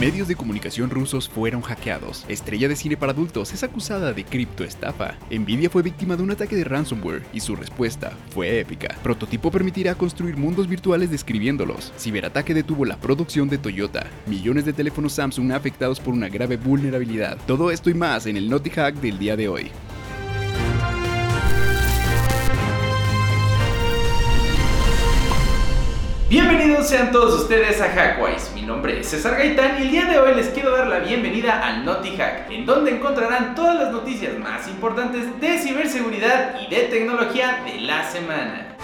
Medios de comunicación rusos fueron hackeados. Estrella de cine para adultos es acusada de criptoestafa. Nvidia fue víctima de un ataque de ransomware y su respuesta fue épica. Prototipo permitirá construir mundos virtuales describiéndolos. Ciberataque detuvo la producción de Toyota. Millones de teléfonos Samsung afectados por una grave vulnerabilidad. Todo esto y más en el Naughty Hack del día de hoy. Bienvenidos sean todos ustedes a Hackwise. Mi nombre es César Gaitán y el día de hoy les quiero dar la bienvenida al Naughty Hack, en donde encontrarán todas las noticias más importantes de ciberseguridad y de tecnología de la semana.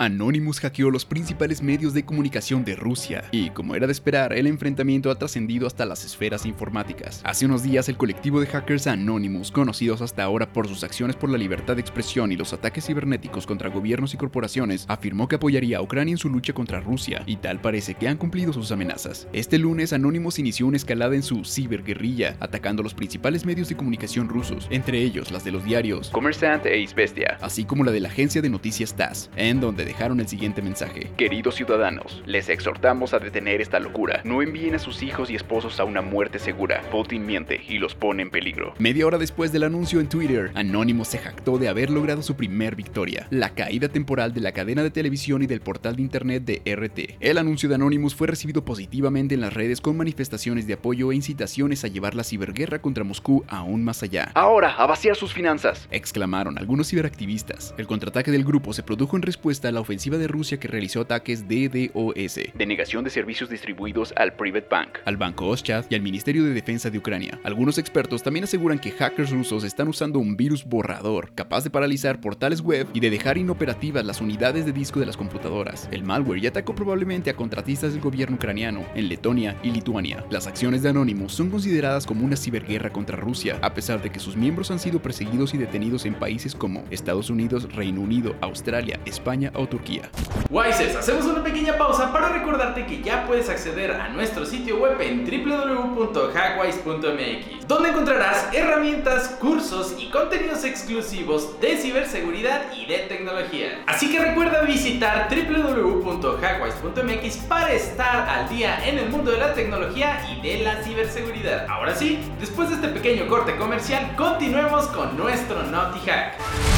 Anonymous hackeó los principales medios de comunicación de Rusia y, como era de esperar, el enfrentamiento ha trascendido hasta las esferas informáticas. Hace unos días, el colectivo de hackers Anonymous, conocidos hasta ahora por sus acciones por la libertad de expresión y los ataques cibernéticos contra gobiernos y corporaciones, afirmó que apoyaría a Ucrania en su lucha contra Rusia y tal parece que han cumplido sus amenazas. Este lunes, Anonymous inició una escalada en su ciberguerrilla, atacando los principales medios de comunicación rusos, entre ellos las de los diarios Kommersant e Izvestia, así como la de la agencia de noticias TASS, en donde dejaron el siguiente mensaje. Queridos ciudadanos, les exhortamos a detener esta locura. No envíen a sus hijos y esposos a una muerte segura. Putin miente y los pone en peligro. Media hora después del anuncio en Twitter, Anonymous se jactó de haber logrado su primer victoria, la caída temporal de la cadena de televisión y del portal de internet de RT. El anuncio de Anonymous fue recibido positivamente en las redes con manifestaciones de apoyo e incitaciones a llevar la ciberguerra contra Moscú aún más allá. Ahora, a vaciar sus finanzas, exclamaron algunos ciberactivistas. El contraataque del grupo se produjo en respuesta a la ofensiva de Rusia que realizó ataques DDoS, denegación de servicios distribuidos al Private Bank, al Banco Oschad y al Ministerio de Defensa de Ucrania. Algunos expertos también aseguran que hackers rusos están usando un virus borrador, capaz de paralizar portales web y de dejar inoperativas las unidades de disco de las computadoras. El malware ya atacó probablemente a contratistas del gobierno ucraniano en Letonia y Lituania. Las acciones de Anonymous son consideradas como una ciberguerra contra Rusia, a pesar de que sus miembros han sido perseguidos y detenidos en países como Estados Unidos, Reino Unido, Australia, España o Turquía. Wises, hacemos una pequeña pausa para recordarte que ya puedes acceder a nuestro sitio web en www.hackwise.mx, donde encontrarás herramientas, cursos y contenidos exclusivos de ciberseguridad y de tecnología. Así que recuerda visitar www.hackwise.mx para estar al día en el mundo de la tecnología y de la ciberseguridad. Ahora sí, después de este pequeño corte comercial, continuemos con nuestro Naughty Hack.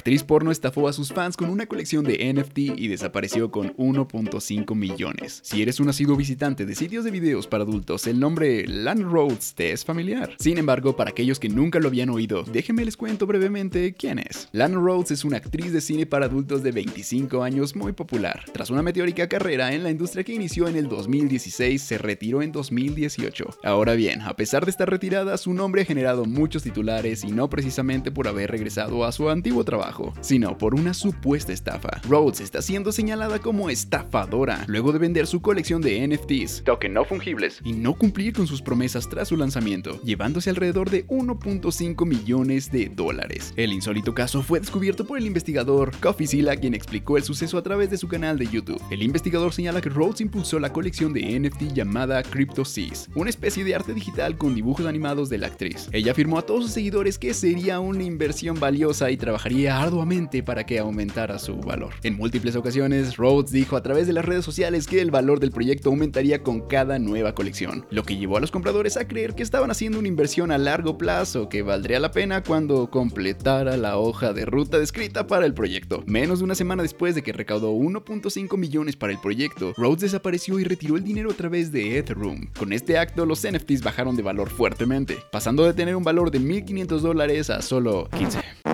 Actriz porno estafó a sus fans con una colección de NFT y desapareció con 1.5 millones. Si eres un asiduo visitante de sitios de videos para adultos, el nombre Lan Rhodes te es familiar. Sin embargo, para aquellos que nunca lo habían oído, déjenme les cuento brevemente quién es. Lan Rhodes es una actriz de cine para adultos de 25 años muy popular. Tras una meteórica carrera en la industria que inició en el 2016, se retiró en 2018. Ahora bien, a pesar de estar retirada, su nombre ha generado muchos titulares y no precisamente por haber regresado a su antiguo trabajo sino por una supuesta estafa. Rhodes está siendo señalada como estafadora luego de vender su colección de NFTs, token no fungibles, y no cumplir con sus promesas tras su lanzamiento, llevándose alrededor de 1.5 millones de dólares. El insólito caso fue descubierto por el investigador Coffee Silla, quien explicó el suceso a través de su canal de YouTube. El investigador señala que Rhodes impulsó la colección de NFT llamada CryptoSeas, una especie de arte digital con dibujos animados de la actriz. Ella afirmó a todos sus seguidores que sería una inversión valiosa y trabajaría arduamente para que aumentara su valor. En múltiples ocasiones, Rhodes dijo a través de las redes sociales que el valor del proyecto aumentaría con cada nueva colección, lo que llevó a los compradores a creer que estaban haciendo una inversión a largo plazo que valdría la pena cuando completara la hoja de ruta descrita para el proyecto. Menos de una semana después de que recaudó 1.5 millones para el proyecto, Rhodes desapareció y retiró el dinero a través de Ethereum. Con este acto, los NFTs bajaron de valor fuertemente, pasando de tener un valor de 1.500 dólares a solo 15.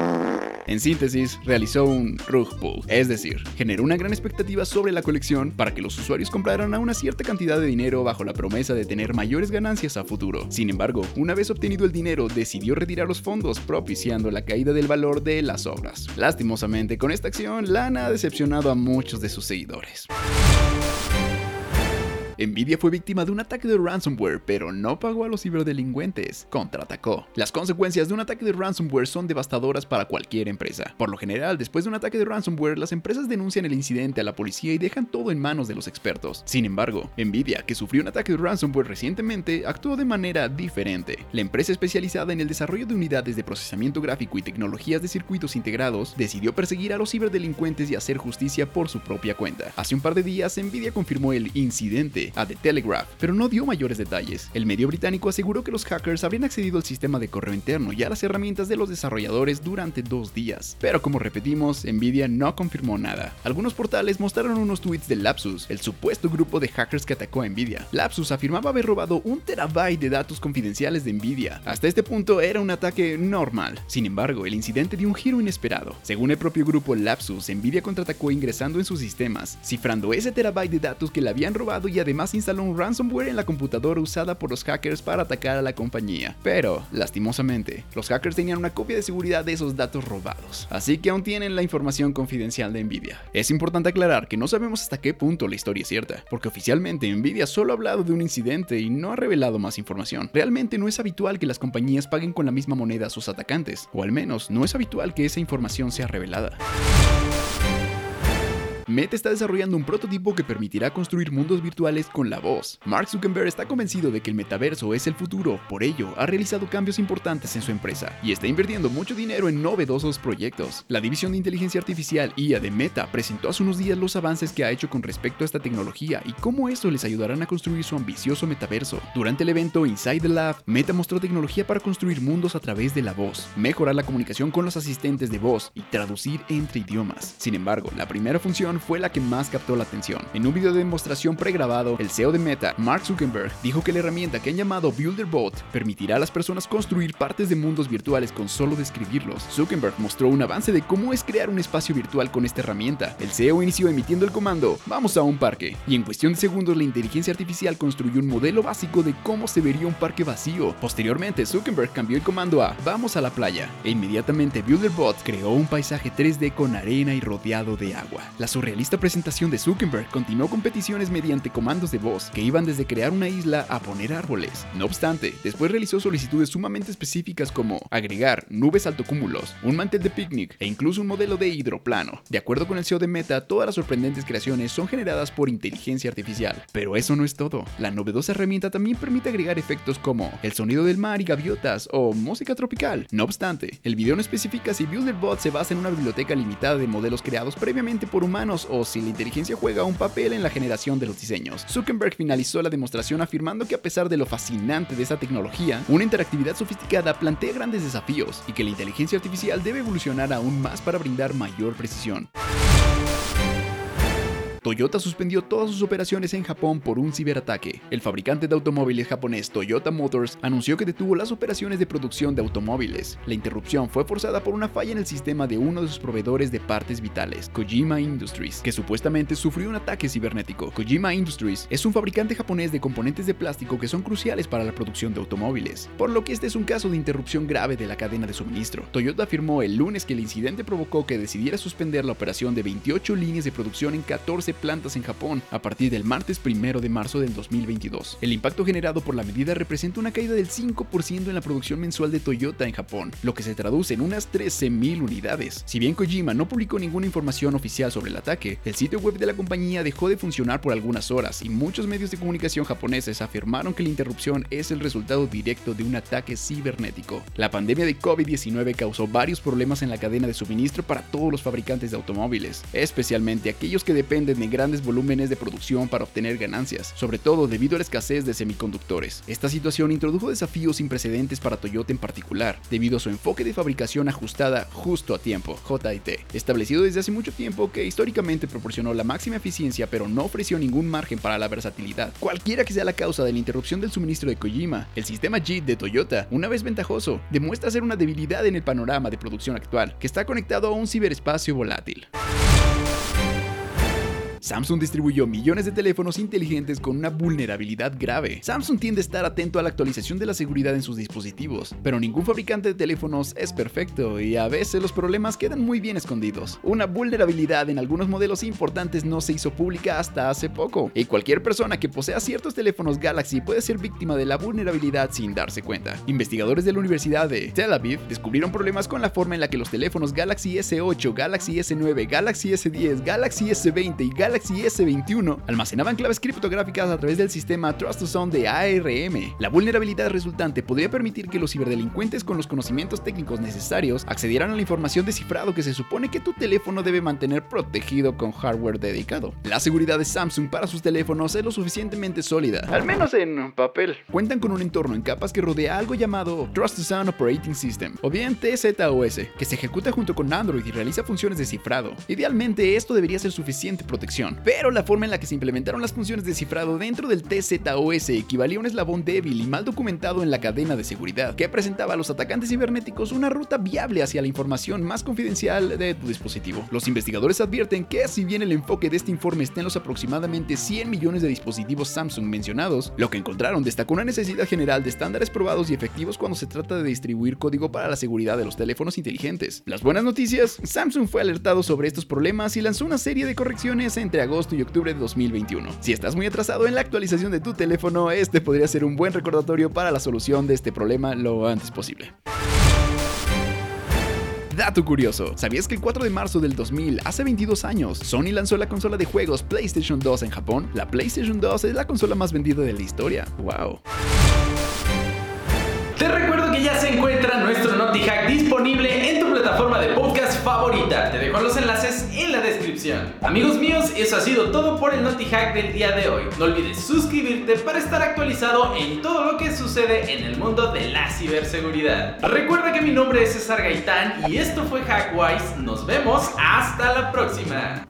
En síntesis, realizó un rug pull, es decir, generó una gran expectativa sobre la colección para que los usuarios compraran a una cierta cantidad de dinero bajo la promesa de tener mayores ganancias a futuro. Sin embargo, una vez obtenido el dinero, decidió retirar los fondos, propiciando la caída del valor de las obras. Lastimosamente, con esta acción, Lana ha decepcionado a muchos de sus seguidores. Nvidia fue víctima de un ataque de ransomware, pero no pagó a los ciberdelincuentes, contraatacó. Las consecuencias de un ataque de ransomware son devastadoras para cualquier empresa. Por lo general, después de un ataque de ransomware, las empresas denuncian el incidente a la policía y dejan todo en manos de los expertos. Sin embargo, Nvidia, que sufrió un ataque de ransomware recientemente, actuó de manera diferente. La empresa especializada en el desarrollo de unidades de procesamiento gráfico y tecnologías de circuitos integrados decidió perseguir a los ciberdelincuentes y hacer justicia por su propia cuenta. Hace un par de días, Nvidia confirmó el incidente a The Telegraph, pero no dio mayores detalles. El medio británico aseguró que los hackers habrían accedido al sistema de correo interno y a las herramientas de los desarrolladores durante dos días. Pero como repetimos, Nvidia no confirmó nada. Algunos portales mostraron unos tweets de Lapsus, el supuesto grupo de hackers que atacó a Nvidia. Lapsus afirmaba haber robado un terabyte de datos confidenciales de Nvidia. Hasta este punto era un ataque normal. Sin embargo, el incidente dio un giro inesperado. Según el propio grupo Lapsus, Nvidia contraatacó ingresando en sus sistemas, cifrando ese terabyte de datos que le habían robado y además instaló un ransomware en la computadora usada por los hackers para atacar a la compañía. Pero, lastimosamente, los hackers tenían una copia de seguridad de esos datos robados, así que aún tienen la información confidencial de Nvidia. Es importante aclarar que no sabemos hasta qué punto la historia es cierta, porque oficialmente Nvidia solo ha hablado de un incidente y no ha revelado más información. Realmente no es habitual que las compañías paguen con la misma moneda a sus atacantes, o al menos no es habitual que esa información sea revelada. Meta está desarrollando un prototipo que permitirá construir mundos virtuales con la voz. Mark Zuckerberg está convencido de que el metaverso es el futuro, por ello ha realizado cambios importantes en su empresa y está invirtiendo mucho dinero en novedosos proyectos. La división de inteligencia artificial IA de Meta presentó hace unos días los avances que ha hecho con respecto a esta tecnología y cómo eso les ayudarán a construir su ambicioso metaverso. Durante el evento Inside the Lab, Meta mostró tecnología para construir mundos a través de la voz, mejorar la comunicación con los asistentes de voz y traducir entre idiomas. Sin embargo, la primera función fue la que más captó la atención. En un video de demostración pregrabado, el CEO de Meta, Mark Zuckerberg, dijo que la herramienta que han llamado BuilderBot permitirá a las personas construir partes de mundos virtuales con solo describirlos. Zuckerberg mostró un avance de cómo es crear un espacio virtual con esta herramienta. El CEO inició emitiendo el comando "Vamos a un parque" y en cuestión de segundos la inteligencia artificial construyó un modelo básico de cómo se vería un parque vacío. Posteriormente, Zuckerberg cambió el comando a "Vamos a la playa" e inmediatamente BuilderBot creó un paisaje 3D con arena y rodeado de agua. La surrealista presentación de Zuckerberg continuó con peticiones mediante comandos de voz que iban desde crear una isla a poner árboles. No obstante, después realizó solicitudes sumamente específicas como agregar nubes altocúmulos, un mantel de picnic e incluso un modelo de hidroplano. De acuerdo con el CEO de Meta, todas las sorprendentes creaciones son generadas por inteligencia artificial. Pero eso no es todo. La novedosa herramienta también permite agregar efectos como el sonido del mar y gaviotas o música tropical. No obstante, el video no especifica si BuilderBot se basa en una biblioteca limitada de modelos creados previamente por humanos o si la inteligencia juega un papel en la generación de los diseños. Zuckerberg finalizó la demostración afirmando que a pesar de lo fascinante de esta tecnología, una interactividad sofisticada plantea grandes desafíos y que la inteligencia artificial debe evolucionar aún más para brindar mayor precisión. Toyota suspendió todas sus operaciones en Japón por un ciberataque. El fabricante de automóviles japonés Toyota Motors anunció que detuvo las operaciones de producción de automóviles. La interrupción fue forzada por una falla en el sistema de uno de sus proveedores de partes vitales, Kojima Industries, que supuestamente sufrió un ataque cibernético. Kojima Industries es un fabricante japonés de componentes de plástico que son cruciales para la producción de automóviles, por lo que este es un caso de interrupción grave de la cadena de suministro. Toyota afirmó el lunes que el incidente provocó que decidiera suspender la operación de 28 líneas de producción en 14 plantas en Japón a partir del martes 1 de marzo del 2022. El impacto generado por la medida representa una caída del 5% en la producción mensual de Toyota en Japón, lo que se traduce en unas 13.000 unidades. Si bien Kojima no publicó ninguna información oficial sobre el ataque, el sitio web de la compañía dejó de funcionar por algunas horas y muchos medios de comunicación japoneses afirmaron que la interrupción es el resultado directo de un ataque cibernético. La pandemia de COVID-19 causó varios problemas en la cadena de suministro para todos los fabricantes de automóviles, especialmente aquellos que dependen de grandes volúmenes de producción para obtener ganancias, sobre todo debido a la escasez de semiconductores. Esta situación introdujo desafíos sin precedentes para Toyota en particular, debido a su enfoque de fabricación ajustada justo a tiempo, JIT, establecido desde hace mucho tiempo que históricamente proporcionó la máxima eficiencia pero no ofreció ningún margen para la versatilidad. Cualquiera que sea la causa de la interrupción del suministro de Kojima, el sistema JIT de Toyota, una vez ventajoso, demuestra ser una debilidad en el panorama de producción actual, que está conectado a un ciberespacio volátil. Samsung distribuyó millones de teléfonos inteligentes con una vulnerabilidad grave. Samsung tiende a estar atento a la actualización de la seguridad en sus dispositivos, pero ningún fabricante de teléfonos es perfecto y a veces los problemas quedan muy bien escondidos. Una vulnerabilidad en algunos modelos importantes no se hizo pública hasta hace poco, y cualquier persona que posea ciertos teléfonos Galaxy puede ser víctima de la vulnerabilidad sin darse cuenta. Investigadores de la Universidad de Tel Aviv descubrieron problemas con la forma en la que los teléfonos Galaxy S8, Galaxy S9, Galaxy S10, Galaxy S20 y Galaxy S21 almacenaban claves criptográficas a través del sistema Trust Zone de ARM. La vulnerabilidad resultante podría permitir que los ciberdelincuentes con los conocimientos técnicos necesarios accedieran a la información de cifrado que se supone que tu teléfono debe mantener protegido con hardware dedicado. La seguridad de Samsung para sus teléfonos es lo suficientemente sólida, al menos en papel. Cuentan con un entorno en capas que rodea algo llamado Trust Zone Operating System, o bien TZOS, que se ejecuta junto con Android y realiza funciones de cifrado. Idealmente esto debería ser suficiente protección, pero la forma en la que se implementaron las funciones de cifrado dentro del TZOS equivalía a un eslabón débil y mal documentado en la cadena de seguridad, que presentaba a los atacantes cibernéticos una ruta viable hacia la información más confidencial de tu dispositivo. Los investigadores advierten que si bien el enfoque de este informe está en los aproximadamente 100 millones de dispositivos Samsung mencionados, lo que encontraron destacó una necesidad general de estándares probados y efectivos cuando se trata de distribuir código para la seguridad de los teléfonos inteligentes. Las buenas noticias, Samsung fue alertado sobre estos problemas y lanzó una serie de correcciones entre agosto y octubre de 2021. Si estás muy atrasado en la actualización de tu teléfono, este podría ser un buen recordatorio para la solución de este problema lo antes posible. Dato curioso, ¿sabías que el 4 de marzo del 2000, hace 22 años, Sony lanzó la consola de juegos PlayStation 2 en Japón? La PlayStation 2 es la consola más vendida de la historia. ¡Wow! Te recuerdo que ya se encuentra nuestro Naughty Hack disponible en tu plataforma de podcast favorita. Te dejo los enlaces en la Amigos míos, eso ha sido todo por el Naughty Hack del día de hoy. No olvides suscribirte para estar actualizado en todo lo que sucede en el mundo de la ciberseguridad. Recuerda que mi nombre es César Gaitán y esto fue Hackwise. Nos vemos hasta la próxima.